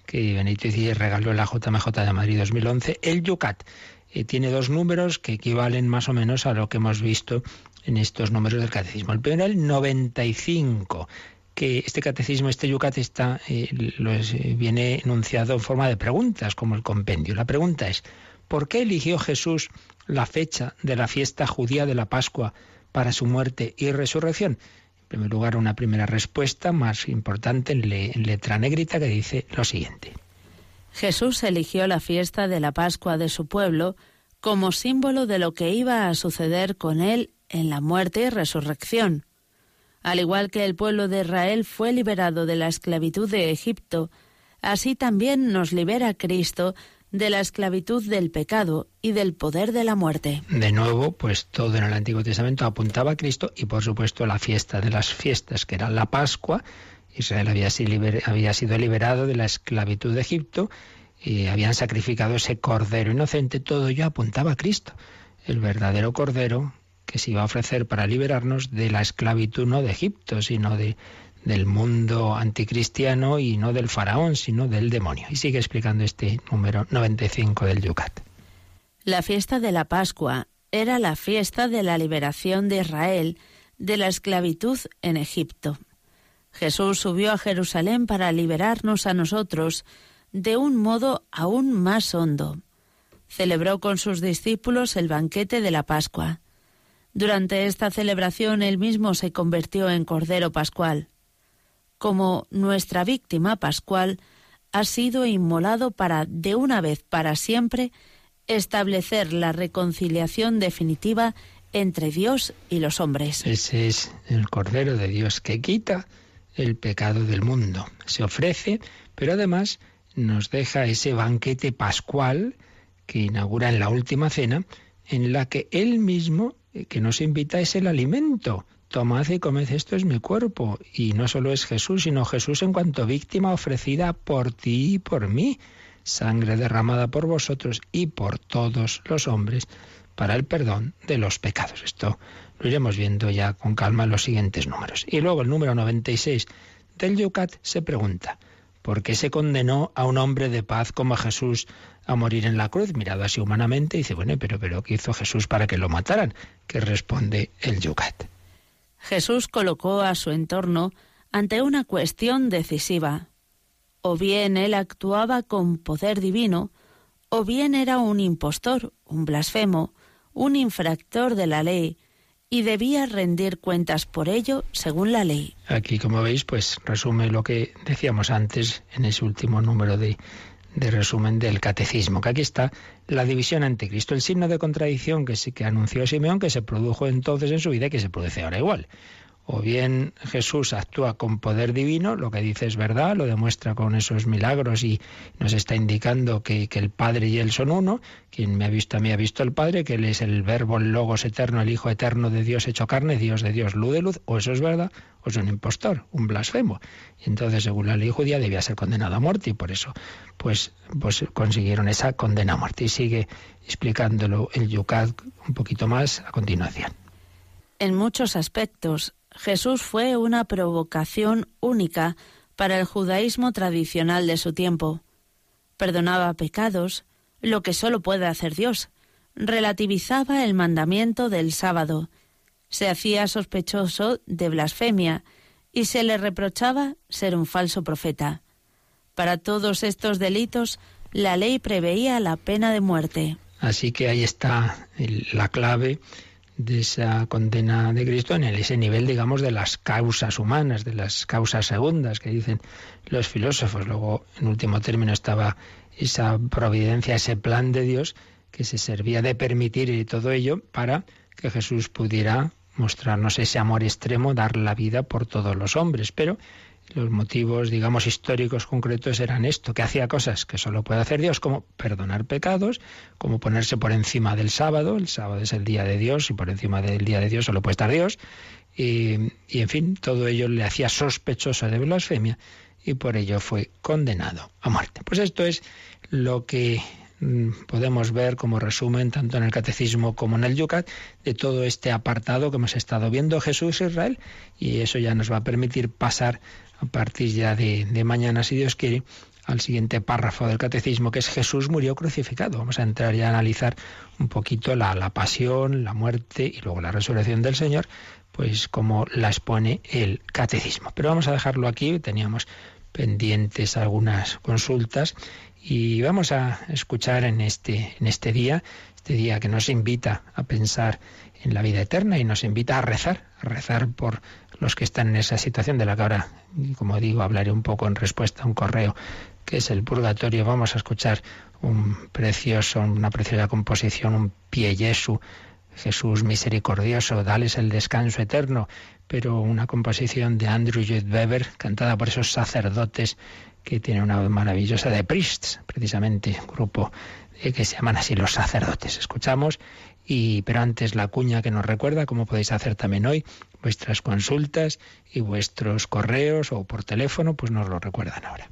que Benito XVI regaló la JMJ de Madrid 2011, el Yucat. Eh, tiene dos números que equivalen más o menos a lo que hemos visto en estos números del catecismo. El primero, el 95, que este catecismo, este Yucat, está, eh, eh, viene enunciado en forma de preguntas, como el compendio. La pregunta es, ¿por qué eligió Jesús la fecha de la fiesta judía de la Pascua para su muerte y resurrección? En primer lugar, una primera respuesta más importante en, letra negrita que dice lo siguiente. Jesús eligió la fiesta de la Pascua de su pueblo como símbolo de lo que iba a suceder con él en la muerte y resurrección. Al igual que el pueblo de Israel fue liberado de la esclavitud de Egipto, así también nos libera Cristo de la esclavitud del pecado y del poder de la muerte. De nuevo, pues todo en el Antiguo Testamento apuntaba a Cristo y por supuesto la fiesta de las fiestas, que era la Pascua. Israel había sido liberado de la esclavitud de Egipto y habían sacrificado ese cordero inocente. Todo ello apuntaba a Cristo, el verdadero cordero que se iba a ofrecer para liberarnos de la esclavitud no de Egipto, sino de del mundo anticristiano y no del faraón, sino del demonio. Y sigue explicando este número 95 del Yucat. La fiesta de la Pascua era la fiesta de la liberación de Israel de la esclavitud en Egipto. Jesús subió a Jerusalén para liberarnos a nosotros de un modo aún más hondo. Celebró con sus discípulos el banquete de la Pascua. Durante esta celebración él mismo se convirtió en Cordero Pascual como nuestra víctima pascual, ha sido inmolado para, de una vez para siempre, establecer la reconciliación definitiva entre Dios y los hombres. Ese es el Cordero de Dios que quita el pecado del mundo. Se ofrece, pero además nos deja ese banquete pascual que inaugura en la última cena, en la que Él mismo, eh, que nos invita, es el alimento tomad y comed, esto es mi cuerpo. Y no solo es Jesús, sino Jesús en cuanto víctima ofrecida por ti y por mí, sangre derramada por vosotros y por todos los hombres para el perdón de los pecados. Esto lo iremos viendo ya con calma en los siguientes números. Y luego el número 96 del Yucat se pregunta, ¿por qué se condenó a un hombre de paz como Jesús a morir en la cruz? Mirado así humanamente, dice, bueno, pero, pero ¿qué hizo Jesús para que lo mataran? Que responde el Yucat. Jesús colocó a su entorno ante una cuestión decisiva. O bien él actuaba con poder divino, o bien era un impostor, un blasfemo, un infractor de la ley, y debía rendir cuentas por ello según la ley. Aquí, como veis, pues resume lo que decíamos antes en ese último número de, de resumen del catecismo, que aquí está la división ante Cristo, el signo de contradicción que que anunció Simeón, que se produjo entonces en su vida y que se produce ahora igual o bien Jesús actúa con poder divino, lo que dice es verdad, lo demuestra con esos milagros y nos está indicando que, el Padre y Él son uno. Quien me ha visto a mí ha visto al Padre, que Él es el Verbo, el Logos eterno, el Hijo eterno de Dios hecho carne, Dios de Dios, luz de luz, o eso es verdad, o es un impostor, un blasfemo. Entonces, según la ley judía, debía ser condenado a muerte y por eso pues, pues consiguieron esa condena a muerte. Y sigue explicándolo el Yucat un poquito más a continuación. En muchos aspectos, Jesús fue una provocación única para el judaísmo tradicional de su tiempo. Perdonaba pecados, lo que sólo puede hacer Dios. Relativizaba el mandamiento del sábado. Se hacía sospechoso de blasfemia y se le reprochaba ser un falso profeta. Para todos estos delitos, la ley preveía la pena de muerte. Así que ahí está la clave de esa condena de Cristo en ese nivel, digamos, de las causas humanas, de las causas segundas que dicen los filósofos. Luego, en último término, estaba esa providencia, ese plan de Dios que se servía de permitir todo ello para que Jesús pudiera mostrarnos ese amor extremo, dar la vida por todos los hombres. Pero Los motivos, digamos, históricos concretos eran esto, que hacía cosas que solo puede hacer Dios, como perdonar pecados, como ponerse por encima del sábado, el sábado es el día de Dios y por encima del día de Dios solo puede estar Dios, y, y en fin, todo ello le hacía sospechoso de blasfemia y por ello fue condenado a muerte. Pues esto es lo que mm, podemos ver como resumen tanto en el catecismo como en el Yucat de todo este apartado que hemos estado viendo Jesús Israel y eso ya nos va a permitir pasar a partir ya de, de mañana si Dios quiere al siguiente párrafo del catecismo que es Jesús murió crucificado. Vamos a entrar ya a analizar un poquito la, la pasión, la muerte y luego la resurrección del Señor, pues como la expone el catecismo. Pero vamos a dejarlo aquí, teníamos pendientes algunas consultas y vamos a escuchar en este, en este día, este día que nos invita a pensar en la vida eterna y nos invita a rezar, a rezar por los que están en esa situación de la que ahora, como digo, hablaré un poco en respuesta a un correo que es el purgatorio. Vamos a escuchar un precioso, una preciosa composición, un pie Jesu, Jesús misericordioso, dales el descanso eterno, pero una composición de Andrew Lloyd Webber, cantada por esos sacerdotes que tienen una voz maravillosa de priests, precisamente, grupo que se llaman así los sacerdotes. Escuchamos, y pero antes la cuña que nos recuerda, como podéis hacer también hoy, vuestras consultas y vuestros correos o por teléfono, pues nos lo recuerdan ahora.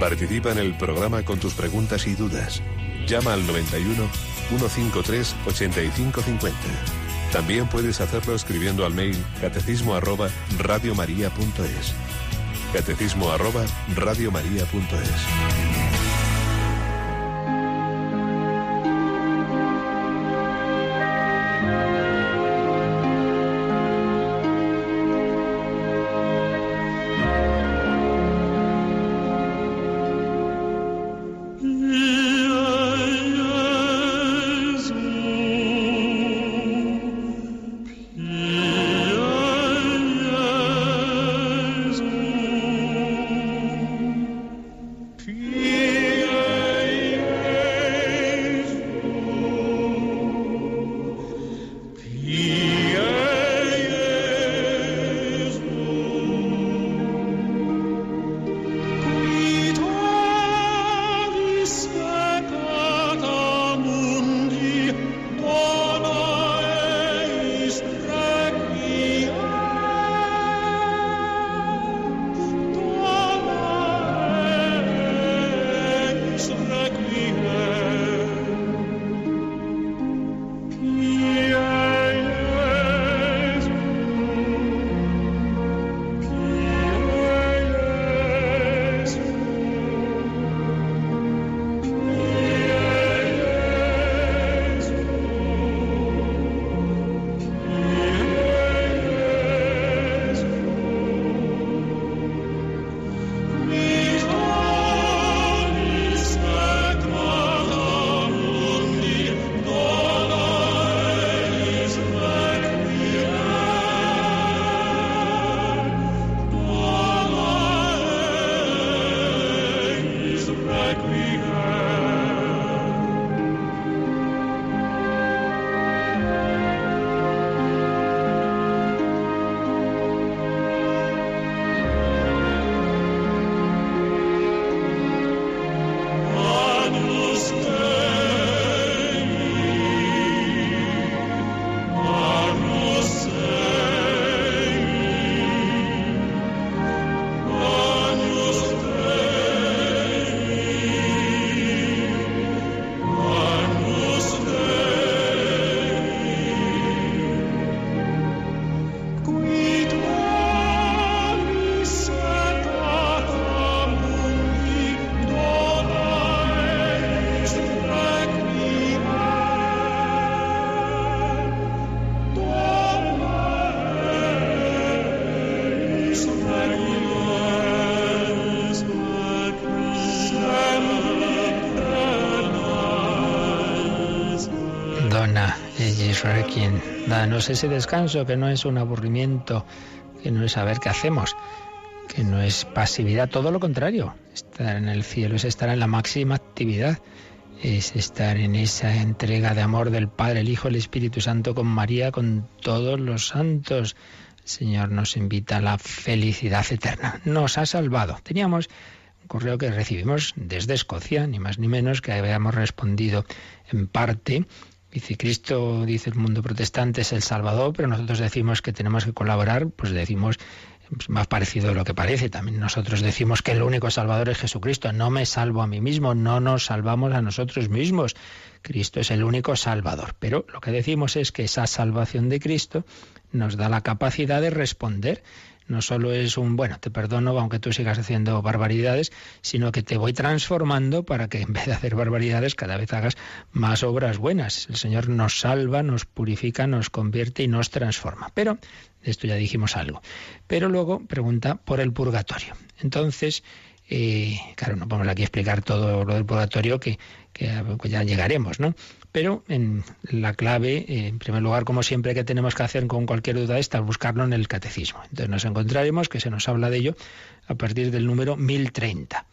Participa en el programa con tus preguntas y dudas. Llama al 91 153 8550. También puedes hacerlo escribiendo al mail catecismo arroba radiomaria.es. Catecismo arroba radiomaria.es. danos ese descanso que no es un aburrimiento, que no es saber qué hacemos, que no es pasividad, todo lo contrario. Estar en el cielo es estar en la máxima actividad, es estar en esa entrega de amor del Padre, el Hijo, el Espíritu Santo con María, con todos los santos. El Señor nos invita a la felicidad eterna. Nos ha salvado. Teníamos correo que recibimos desde Escocia, ni más ni menos, que habíamos respondido en parte. Dice Cristo, dice el mundo protestante, es el Salvador, pero nosotros decimos que tenemos que colaborar, pues decimos más parecido de lo que parece. También nosotros decimos que el único Salvador es Jesucristo. No me salvo a mí mismo, no nos salvamos a nosotros mismos. Cristo es el único Salvador. Pero lo que decimos es que esa salvación de Cristo nos da la capacidad de responder no solo es un, bueno, te perdono aunque tú sigas haciendo barbaridades, sino que te voy transformando para que en vez de hacer barbaridades cada vez hagas más obras buenas. El Señor nos salva, nos purifica, nos convierte y nos transforma. Pero, de esto ya dijimos algo. Pero luego pregunta por el purgatorio. Entonces, eh, claro, no podemos aquí explicar todo lo del purgatorio que, que ya llegaremos, ¿no? Pero en la clave, eh, en primer lugar, como siempre que tenemos que hacer con cualquier duda esta, es buscarlo en el catecismo. Entonces nos encontraremos que se nos habla de ello a partir del número 1030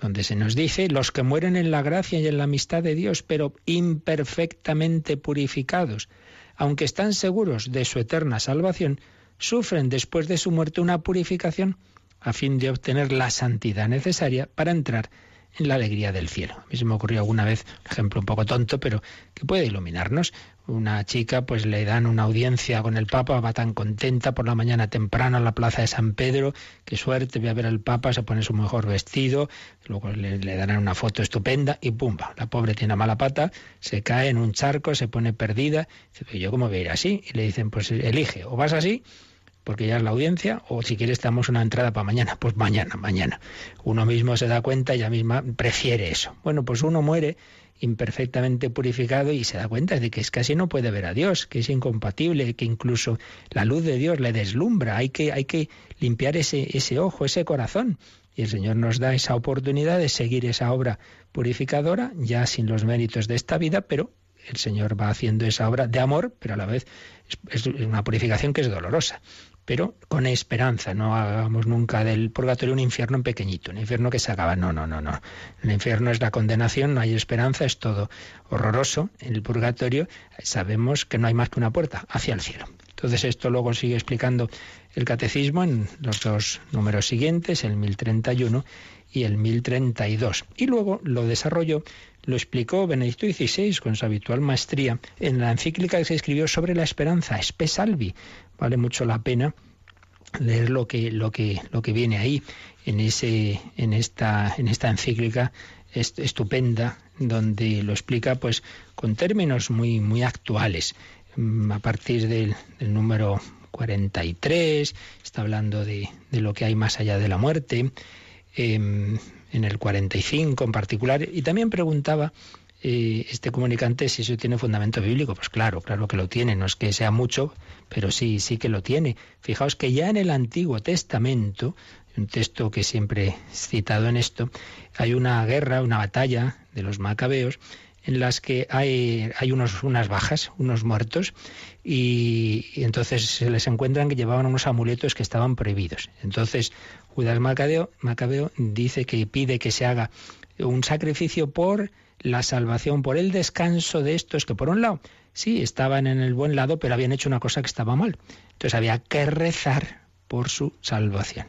donde se nos dice los que mueren en la gracia y en la amistad de Dios, pero imperfectamente purificados, aunque están seguros de su eterna salvación, sufren después de su muerte una purificación a fin de obtener la santidad necesaria para entrar en la alegría del cielo. A mí se me ocurrió alguna vez, un ejemplo un poco tonto, pero que puede iluminarnos. Una chica, pues le dan una audiencia con el Papa, va tan contenta por la mañana temprano a la plaza de San Pedro, qué suerte, voy a ver al Papa, se pone su mejor vestido, luego le, le darán una foto estupenda y pumba, la pobre tiene mala pata, se cae en un charco, se pone perdida, dice, yo cómo voy a ir así? Y le dicen, pues elige, o vas así porque ya es la audiencia, o si quieres damos una entrada para mañana, pues mañana, mañana. Uno mismo se da cuenta, ella misma prefiere eso. Bueno, pues uno muere imperfectamente purificado y se da cuenta de que es casi no puede ver a Dios, que es incompatible, que incluso la luz de Dios le deslumbra, hay que, hay que limpiar ese, ese ojo, ese corazón. Y el Señor nos da esa oportunidad de seguir esa obra purificadora, ya sin los méritos de esta vida, pero el Señor va haciendo esa obra de amor, pero a la vez es una purificación que es dolorosa pero con esperanza. No hagamos nunca del purgatorio un infierno en pequeñito, un infierno que se acaba. No, no, no, no. El infierno es la condenación, no hay esperanza, es todo horroroso. En el purgatorio sabemos que no hay más que una puerta hacia el cielo. Entonces esto luego sigue explicando el catecismo en los dos números siguientes, el 1031 y el 1032. Y luego lo desarrolló, lo explicó Benedicto XVI con su habitual maestría en la encíclica que se escribió sobre la esperanza, Spe Salvi, vale mucho la pena leer lo que, lo que, lo que viene ahí en, ese, en, esta, en esta encíclica estupenda donde lo explica pues con términos muy, muy actuales. Mm, a partir del, número 43, está hablando de, de, lo que hay más allá de la muerte, em, en el 45 en particular, y también preguntaba este comunicante si eso tiene fundamento bíblico. Pues claro, claro que lo tiene, no es que sea mucho, pero sí, sí que lo tiene. Fijaos que ya en el Antiguo Testamento, un texto que siempre he citado en esto, hay una guerra, una batalla de los macabeos en las que hay, hay unos, unas bajas, unos muertos, y, entonces se les encuentran que llevaban unos amuletos que estaban prohibidos. Entonces Judas Macabeo, Macabeo dice que pide que se haga un sacrificio por la salvación, por el descanso de estos que por un lado sí estaban en el buen lado, pero habían hecho una cosa que estaba mal. Entonces había que rezar por su salvación.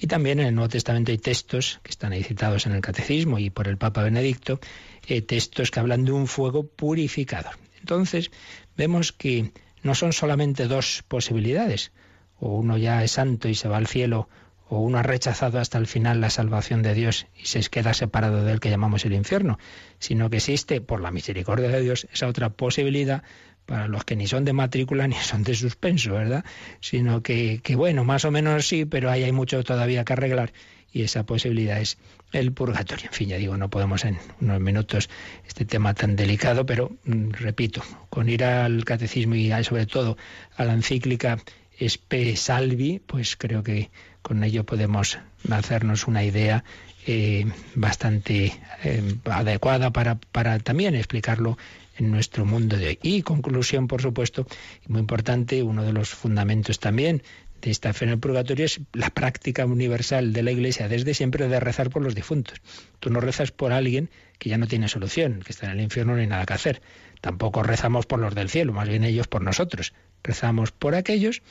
Y también en el Nuevo Testamento hay textos que están ahí citados en el Catecismo y por el Papa Benedicto, eh, textos que hablan de un fuego purificador. Entonces vemos que no son solamente dos posibilidades, o uno ya es santo y se va al cielo, o uno ha rechazado hasta el final la salvación de Dios y se queda separado del que llamamos el infierno, sino que existe, por la misericordia de Dios, esa otra posibilidad para los que ni son de matrícula ni son de suspenso, ¿verdad? Sino que, que bueno, más o menos sí, pero ahí hay mucho todavía que arreglar y esa posibilidad es el purgatorio. En fin, ya digo, no podemos en unos minutos este tema tan delicado, pero mm, repito, con ir al catecismo y sobre todo a la encíclica Spe Salvi, pues creo que con ello podemos hacernos una idea eh, bastante eh, adecuada para, para también explicarlo en nuestro mundo de hoy. Y conclusión, por supuesto, muy importante, uno de los fundamentos también de esta fe en el purgatorio es la práctica universal de la Iglesia desde siempre de rezar por los difuntos. Tú no rezas por alguien que ya no tiene solución, que está en el infierno no hay nada que hacer. Tampoco rezamos por los del cielo, más bien ellos por nosotros. Rezamos por aquellos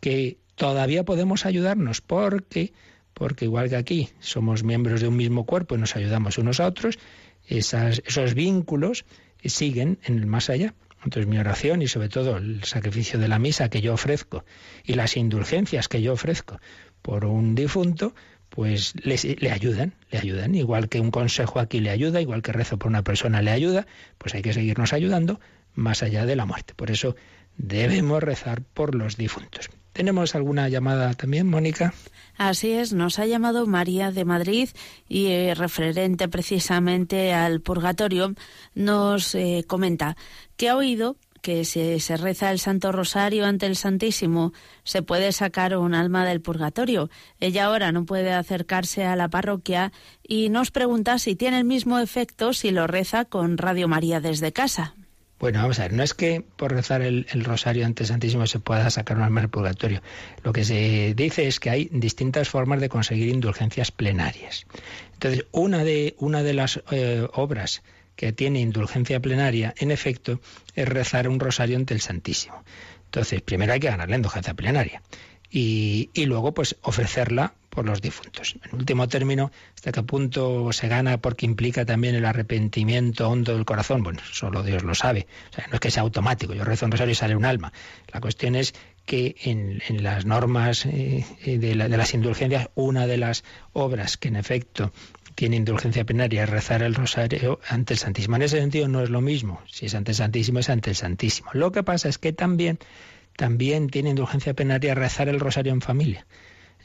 que todavía podemos ayudarnos porque porque igual que aquí somos miembros de un mismo cuerpo y nos ayudamos unos a otros, esos vínculos siguen en el más allá. Entonces mi oración y sobre todo el sacrificio de la misa que yo ofrezco y las indulgencias que yo ofrezco por un difunto, pues le, le, ayudan, le ayudan. Igual que un consejo aquí le ayuda, igual que rezo por una persona le ayuda, pues hay que seguirnos ayudando más allá de la muerte. Por eso debemos rezar por los difuntos. ¿Tenemos alguna llamada también, Mónica? Así es, nos ha llamado María de Madrid y eh, referente precisamente al purgatorio nos eh, comenta que ha oído que si se reza el Santo Rosario ante el Santísimo se puede sacar un alma del purgatorio. Ella ahora no puede acercarse a la parroquia y nos pregunta si tiene el mismo efecto si lo reza con Radio María desde casa. Bueno, vamos a ver, no es que por rezar el, rosario ante el Santísimo se pueda sacar un alma del purgatorio. Lo que se dice es que hay distintas formas de conseguir indulgencias plenarias. Entonces, una de, una de las eh, obras que tiene indulgencia plenaria, en efecto, es rezar un rosario ante el Santísimo. Entonces, primero hay que ganar la indulgencia plenaria y, y luego, pues, ofrecerla por los difuntos. En último término, ¿hasta qué punto se gana porque implica también el arrepentimiento hondo del corazón? Bueno, solo Dios lo sabe. O sea, no es que sea automático, yo rezo un rosario y sale un alma. La cuestión es que en, las normas eh, de, de, las indulgencias, una de las obras que en efecto tiene indulgencia plenaria es rezar el rosario ante el Santísimo. En ese sentido no es lo mismo. Si es ante el Santísimo, es ante el Santísimo. Lo que pasa es que también, también tiene indulgencia plenaria rezar el rosario en familia.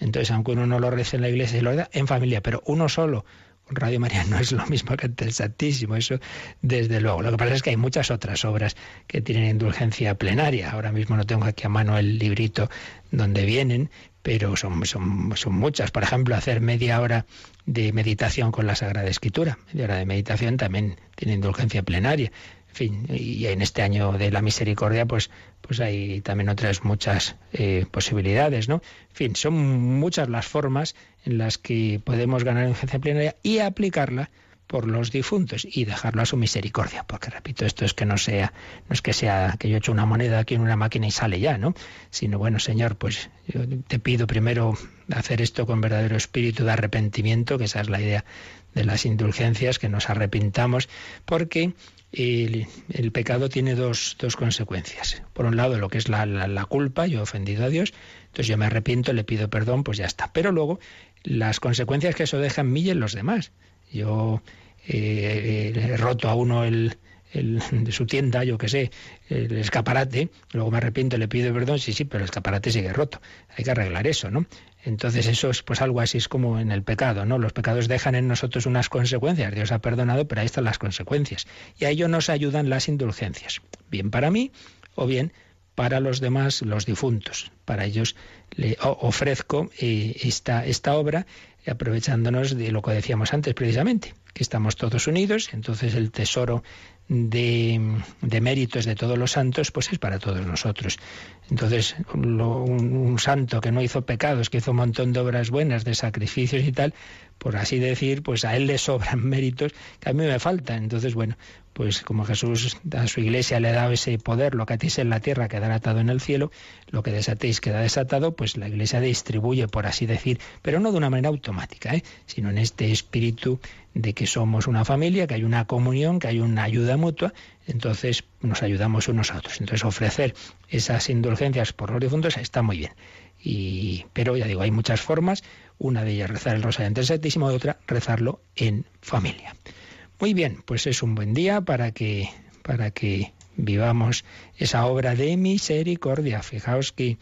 Entonces, aunque uno no lo rece en la iglesia, lo da en familia, pero uno solo Radio María no es lo mismo que ante el Santísimo, eso desde luego. Lo que pasa es que hay muchas otras obras que tienen indulgencia plenaria. Ahora mismo no tengo aquí a mano el librito donde vienen, pero son, son muchas. Por ejemplo, hacer media hora de meditación con la Sagrada Escritura. Media hora de meditación también tiene indulgencia plenaria. Fin, y en este año de la misericordia, pues, pues hay también otras muchas eh, posibilidades, ¿no? En fin, son muchas las formas en las que podemos ganar indulgencia plenaria y aplicarla por los difuntos y dejarlo a su misericordia, porque repito, esto es que no sea, no es que sea que yo echo una moneda aquí en una máquina y sale ya, ¿no? Sino bueno, Señor, pues yo te pido primero hacer esto con verdadero espíritu de arrepentimiento, que esa es la idea de las indulgencias, que nos arrepintamos, porque el, el, pecado tiene dos, dos, consecuencias. Por un lado, lo que es la, la, la, culpa, yo he ofendido a Dios, entonces yo me arrepiento, le pido perdón, pues ya está. Pero luego, las consecuencias que eso deja en mí y en los demás. Yo eh, he roto a uno el, el, de su tienda, yo qué sé, el escaparate, luego me arrepiento, le pido perdón, sí, sí, pero el escaparate sigue roto. Hay que arreglar eso, ¿no? Entonces eso es pues algo así es como en el pecado, ¿no? Los pecados dejan en nosotros unas consecuencias. Dios ha perdonado, pero ahí están las consecuencias. Y a ello nos ayudan las indulgencias. Bien para mí o bien para los demás, los difuntos. Para ellos le ofrezco eh, esta, esta obra aprovechándonos de lo que decíamos antes precisamente, que estamos todos unidos, entonces el tesoro de, de, méritos de todos los santos, pues es para todos nosotros. Entonces, lo, un, un, santo que no hizo pecados, que hizo un montón de obras buenas, de sacrificios y tal, por así decir, pues a él le sobran méritos que a mí me faltan. Entonces, bueno, pues como Jesús a su iglesia le ha dado ese poder, lo que atéis en la tierra quedará atado en el cielo, lo que desatéis queda desatado, pues la iglesia distribuye, por así decir, pero no de una manera automática, ¿eh? sino en este espíritu de que somos una familia, que hay una comunión, que hay una ayuda mutua, entonces nos ayudamos unos a otros. Entonces ofrecer esas indulgencias por los difuntos está muy bien. Y, pero ya digo, hay muchas formas, una de ellas rezar el rosario ante el Santísimo, y otra rezarlo en familia. Muy bien, pues es un buen día para que, para que vivamos esa obra de misericordia. Fijaos que,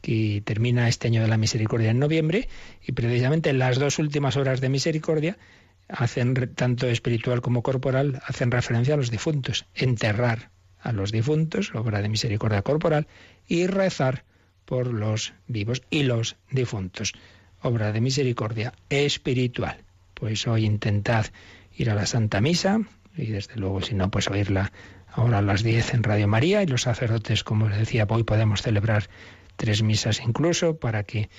que termina este año de la misericordia en noviembre y precisamente las dos últimas horas de misericordia hacen tanto espiritual como corporal hacen referencia a los difuntos, enterrar a los difuntos, obra de misericordia corporal, y rezar por los vivos y los difuntos, obra de misericordia espiritual. Pues hoy intentad ir a la Santa Misa y desde luego si no pues oírla ahora a las 10 en Radio María y los sacerdotes como les decía hoy podemos celebrar tres misas incluso, para que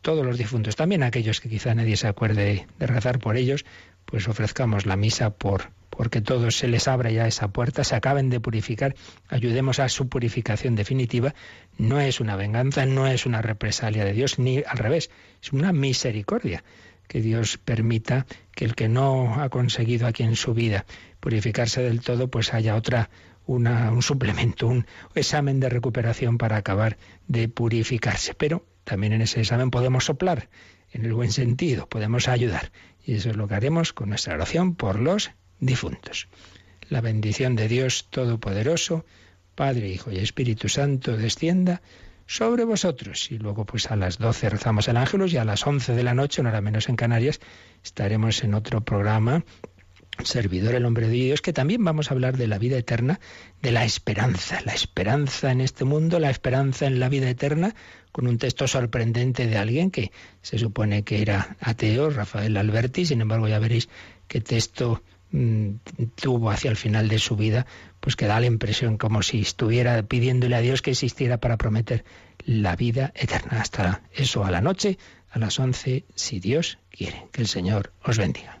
todos los difuntos, también aquellos que quizá nadie se acuerde de rezar por ellos, pues ofrezcamos la misa por porque todos se les abra ya esa puerta, se acaben de purificar, ayudemos a su purificación definitiva. No es una venganza, no es una represalia de Dios, ni al revés, es una misericordia que Dios permita que el que no ha conseguido aquí en su vida purificarse del todo, pues haya otra un suplemento, un examen de recuperación para acabar de purificarse. Pero también en ese examen podemos soplar, en el buen sentido, podemos ayudar. Y eso es lo que haremos con nuestra oración por los difuntos. La bendición de Dios Todopoderoso, Padre, Hijo y Espíritu Santo, descienda sobre vosotros. Y luego, pues a las 12 rezamos el ángelus y a las 11 de la noche, una hora menos en Canarias, estaremos en otro programa servidor el hombre de Dios, que también vamos a hablar de la vida eterna, de la esperanza, la esperanza en este mundo, la esperanza en la vida eterna, con un texto sorprendente de alguien que se supone que era ateo, Rafael Alberti, sin embargo ya veréis qué texto tuvo hacia el final de su vida, pues que da la impresión como si estuviera pidiéndole a Dios que existiera para prometer la vida eterna. Hasta eso a la noche, a las once, si Dios quiere. Que el Señor os bendiga.